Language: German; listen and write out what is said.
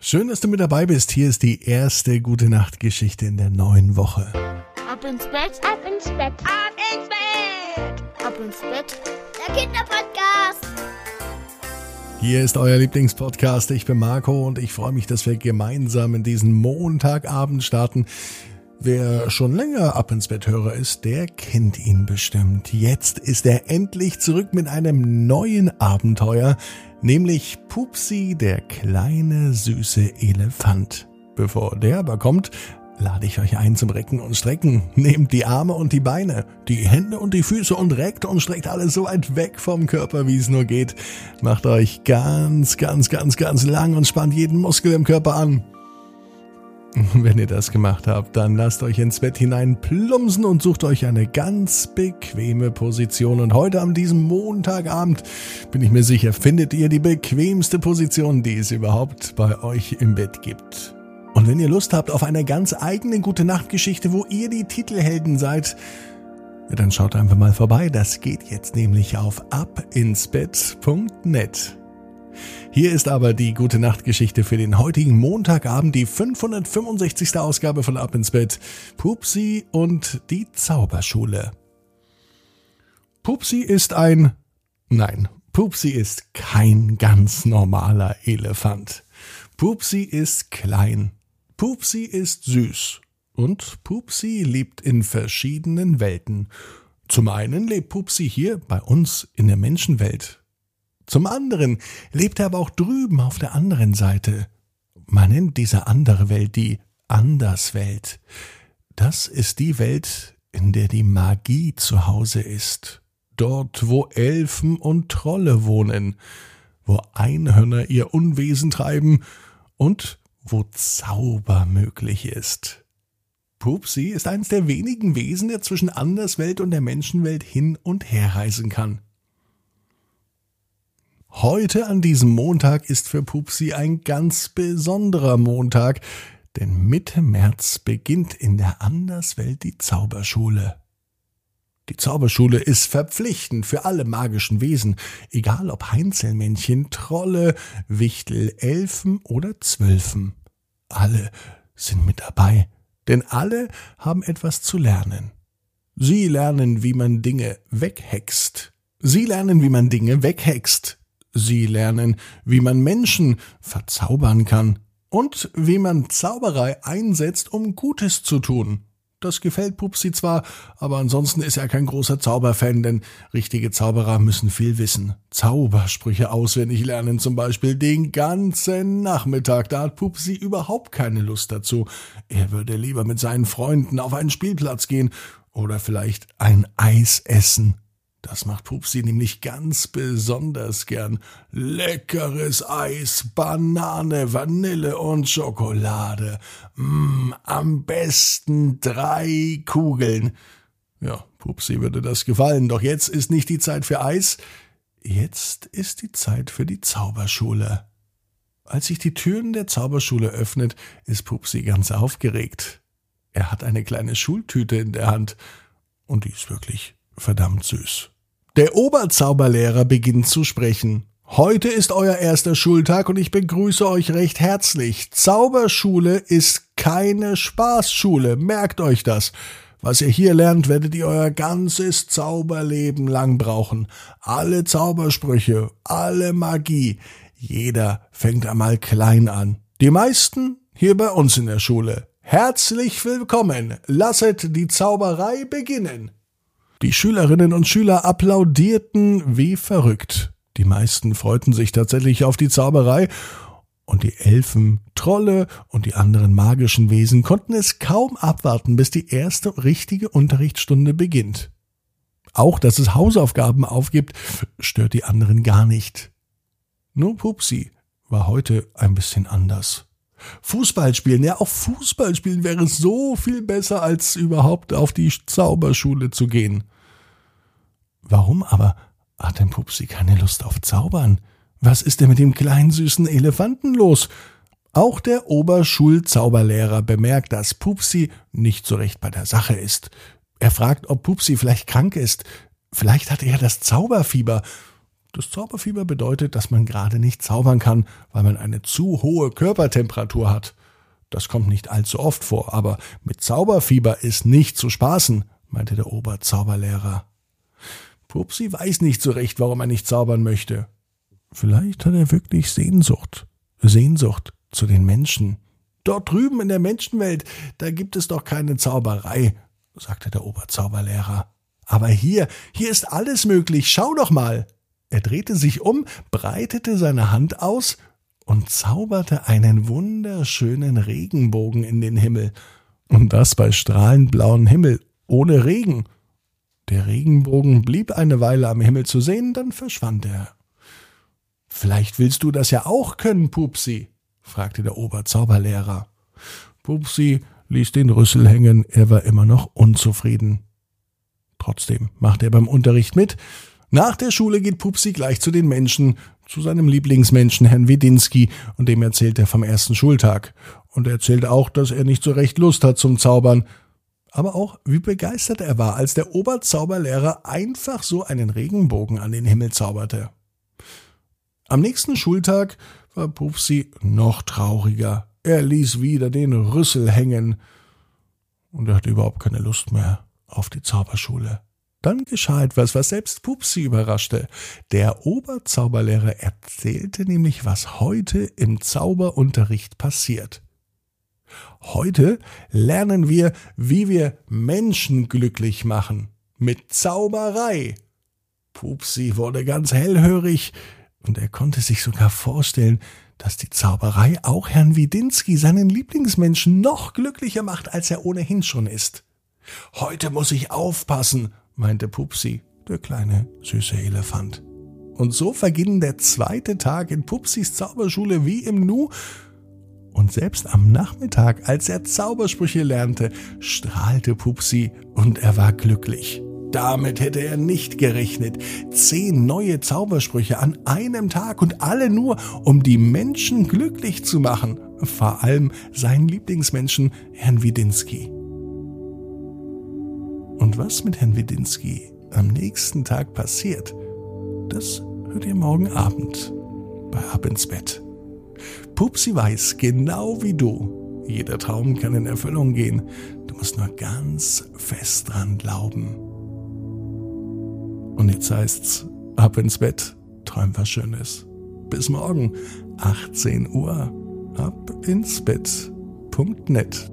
Schön, dass du mit dabei bist. Hier ist die erste gute Nachtgeschichte in der neuen Woche. Ab ins Bett, ab ins Bett, ab ins Bett, ab ins Bett. Der Kinderpodcast. Hier ist euer Lieblingspodcast. Ich bin Marco und ich freue mich, dass wir gemeinsam in diesen Montagabend starten. Wer schon länger ab ins Bett Hörer ist, der kennt ihn bestimmt. Jetzt ist er endlich zurück mit einem neuen Abenteuer, nämlich Pupsi, der kleine süße Elefant. Bevor der aber kommt, lade ich euch ein zum Recken und Strecken. Nehmt die Arme und die Beine, die Hände und die Füße und reckt und streckt alles so weit weg vom Körper, wie es nur geht. Macht euch ganz, ganz, ganz, ganz lang und spannt jeden Muskel im Körper an. Wenn ihr das gemacht habt, dann lasst euch ins Bett hinein plumpsen und sucht euch eine ganz bequeme Position. Und heute an diesem Montagabend bin ich mir sicher, findet ihr die bequemste Position, die es überhaupt bei euch im Bett gibt. Und wenn ihr Lust habt auf eine ganz eigene gute Nachtgeschichte, wo ihr die Titelhelden seid, dann schaut einfach mal vorbei. Das geht jetzt nämlich auf abinsbett.net. Hier ist aber die gute Nachtgeschichte für den heutigen Montagabend, die 565. Ausgabe von Ab ins Bett. Pupsi und die Zauberschule. Pupsi ist ein, nein, Pupsi ist kein ganz normaler Elefant. Pupsi ist klein. Pupsi ist süß. Und Pupsi lebt in verschiedenen Welten. Zum einen lebt Pupsi hier bei uns in der Menschenwelt. Zum anderen lebt er aber auch drüben auf der anderen Seite. Man nennt diese andere Welt die Anderswelt. Das ist die Welt, in der die Magie zu Hause ist. Dort, wo Elfen und Trolle wohnen, wo Einhörner ihr Unwesen treiben und wo Zauber möglich ist. Pupsi ist eines der wenigen Wesen, der zwischen Anderswelt und der Menschenwelt hin und her reisen kann. Heute an diesem Montag ist für Pupsi ein ganz besonderer Montag, denn Mitte März beginnt in der Anderswelt die Zauberschule. Die Zauberschule ist verpflichtend für alle magischen Wesen, egal ob Heinzelmännchen, Trolle, Wichtel, Elfen oder Zwölfen. Alle sind mit dabei, denn alle haben etwas zu lernen. Sie lernen, wie man Dinge weghext. Sie lernen, wie man Dinge weghext. Sie lernen, wie man Menschen verzaubern kann und wie man Zauberei einsetzt, um Gutes zu tun. Das gefällt Pupsi zwar, aber ansonsten ist er kein großer Zauberfan, denn richtige Zauberer müssen viel wissen. Zaubersprüche auswendig lernen zum Beispiel den ganzen Nachmittag. Da hat Pupsi überhaupt keine Lust dazu. Er würde lieber mit seinen Freunden auf einen Spielplatz gehen oder vielleicht ein Eis essen. Das macht Pupsi nämlich ganz besonders gern. Leckeres Eis, Banane, Vanille und Schokolade. Mm, am besten drei Kugeln. Ja, Pupsi würde das gefallen, doch jetzt ist nicht die Zeit für Eis. Jetzt ist die Zeit für die Zauberschule. Als sich die Türen der Zauberschule öffnet, ist Pupsi ganz aufgeregt. Er hat eine kleine Schultüte in der Hand und die ist wirklich verdammt süß. Der Oberzauberlehrer beginnt zu sprechen. Heute ist euer erster Schultag und ich begrüße euch recht herzlich. Zauberschule ist keine Spaßschule, merkt euch das. Was ihr hier lernt, werdet ihr euer ganzes Zauberleben lang brauchen. Alle Zaubersprüche, alle Magie. Jeder fängt einmal klein an. Die meisten hier bei uns in der Schule. Herzlich willkommen. Lasset die Zauberei beginnen. Die Schülerinnen und Schüler applaudierten wie verrückt. Die meisten freuten sich tatsächlich auf die Zauberei, und die Elfen, Trolle und die anderen magischen Wesen konnten es kaum abwarten, bis die erste richtige Unterrichtsstunde beginnt. Auch, dass es Hausaufgaben aufgibt, stört die anderen gar nicht. Nur Pupsi war heute ein bisschen anders. Fußball spielen, ja, auch Fußball spielen wäre so viel besser, als überhaupt auf die Zauberschule zu gehen. Warum aber hat denn Pupsi keine Lust auf Zaubern? Was ist denn mit dem kleinen süßen Elefanten los? Auch der Oberschulzauberlehrer bemerkt, dass Pupsi nicht so recht bei der Sache ist. Er fragt, ob Pupsi vielleicht krank ist. Vielleicht hat er das Zauberfieber. Das Zauberfieber bedeutet, dass man gerade nicht zaubern kann, weil man eine zu hohe Körpertemperatur hat. Das kommt nicht allzu oft vor, aber mit Zauberfieber ist nicht zu spaßen, meinte der Oberzauberlehrer. Pupsi weiß nicht so recht, warum er nicht zaubern möchte. Vielleicht hat er wirklich Sehnsucht. Sehnsucht zu den Menschen. Dort drüben in der Menschenwelt, da gibt es doch keine Zauberei, sagte der Oberzauberlehrer. Aber hier, hier ist alles möglich, schau doch mal. Er drehte sich um, breitete seine Hand aus und zauberte einen wunderschönen Regenbogen in den Himmel. Und das bei strahlend blauem Himmel, ohne Regen. Der Regenbogen blieb eine Weile am Himmel zu sehen, dann verschwand er. Vielleicht willst du das ja auch können, Pupsi, fragte der Oberzauberlehrer. Pupsi ließ den Rüssel hängen, er war immer noch unzufrieden. Trotzdem machte er beim Unterricht mit. Nach der Schule geht Pupsi gleich zu den Menschen, zu seinem Lieblingsmenschen Herrn Wedinski, und dem erzählt er vom ersten Schultag. Und er erzählt auch, dass er nicht so recht Lust hat zum Zaubern, aber auch, wie begeistert er war, als der Oberzauberlehrer einfach so einen Regenbogen an den Himmel zauberte. Am nächsten Schultag war Pupsi noch trauriger. Er ließ wieder den Rüssel hängen und er hatte überhaupt keine Lust mehr auf die Zauberschule. Dann geschah etwas, was selbst Pupsi überraschte. Der Oberzauberlehrer erzählte nämlich, was heute im Zauberunterricht passiert. Heute lernen wir, wie wir Menschen glücklich machen. Mit Zauberei. Pupsi wurde ganz hellhörig, und er konnte sich sogar vorstellen, dass die Zauberei auch Herrn Widinski, seinen Lieblingsmenschen, noch glücklicher macht, als er ohnehin schon ist. Heute muss ich aufpassen, meinte Pupsi, der kleine süße Elefant. Und so verging der zweite Tag in Pupsis Zauberschule wie im Nu, und selbst am Nachmittag, als er Zaubersprüche lernte, strahlte Pupsi und er war glücklich. Damit hätte er nicht gerechnet. Zehn neue Zaubersprüche an einem Tag und alle nur, um die Menschen glücklich zu machen. Vor allem seinen Lieblingsmenschen, Herrn Widinski. Und was mit Herrn Widinski am nächsten Tag passiert, das hört ihr morgen Abend bei Ab ins Bett. Pupsi weiß, genau wie du, jeder Traum kann in Erfüllung gehen. Du musst nur ganz fest dran glauben. Und jetzt heißt's, ab ins Bett, träum was Schönes. Bis morgen, 18 Uhr, ab ins Bett.net.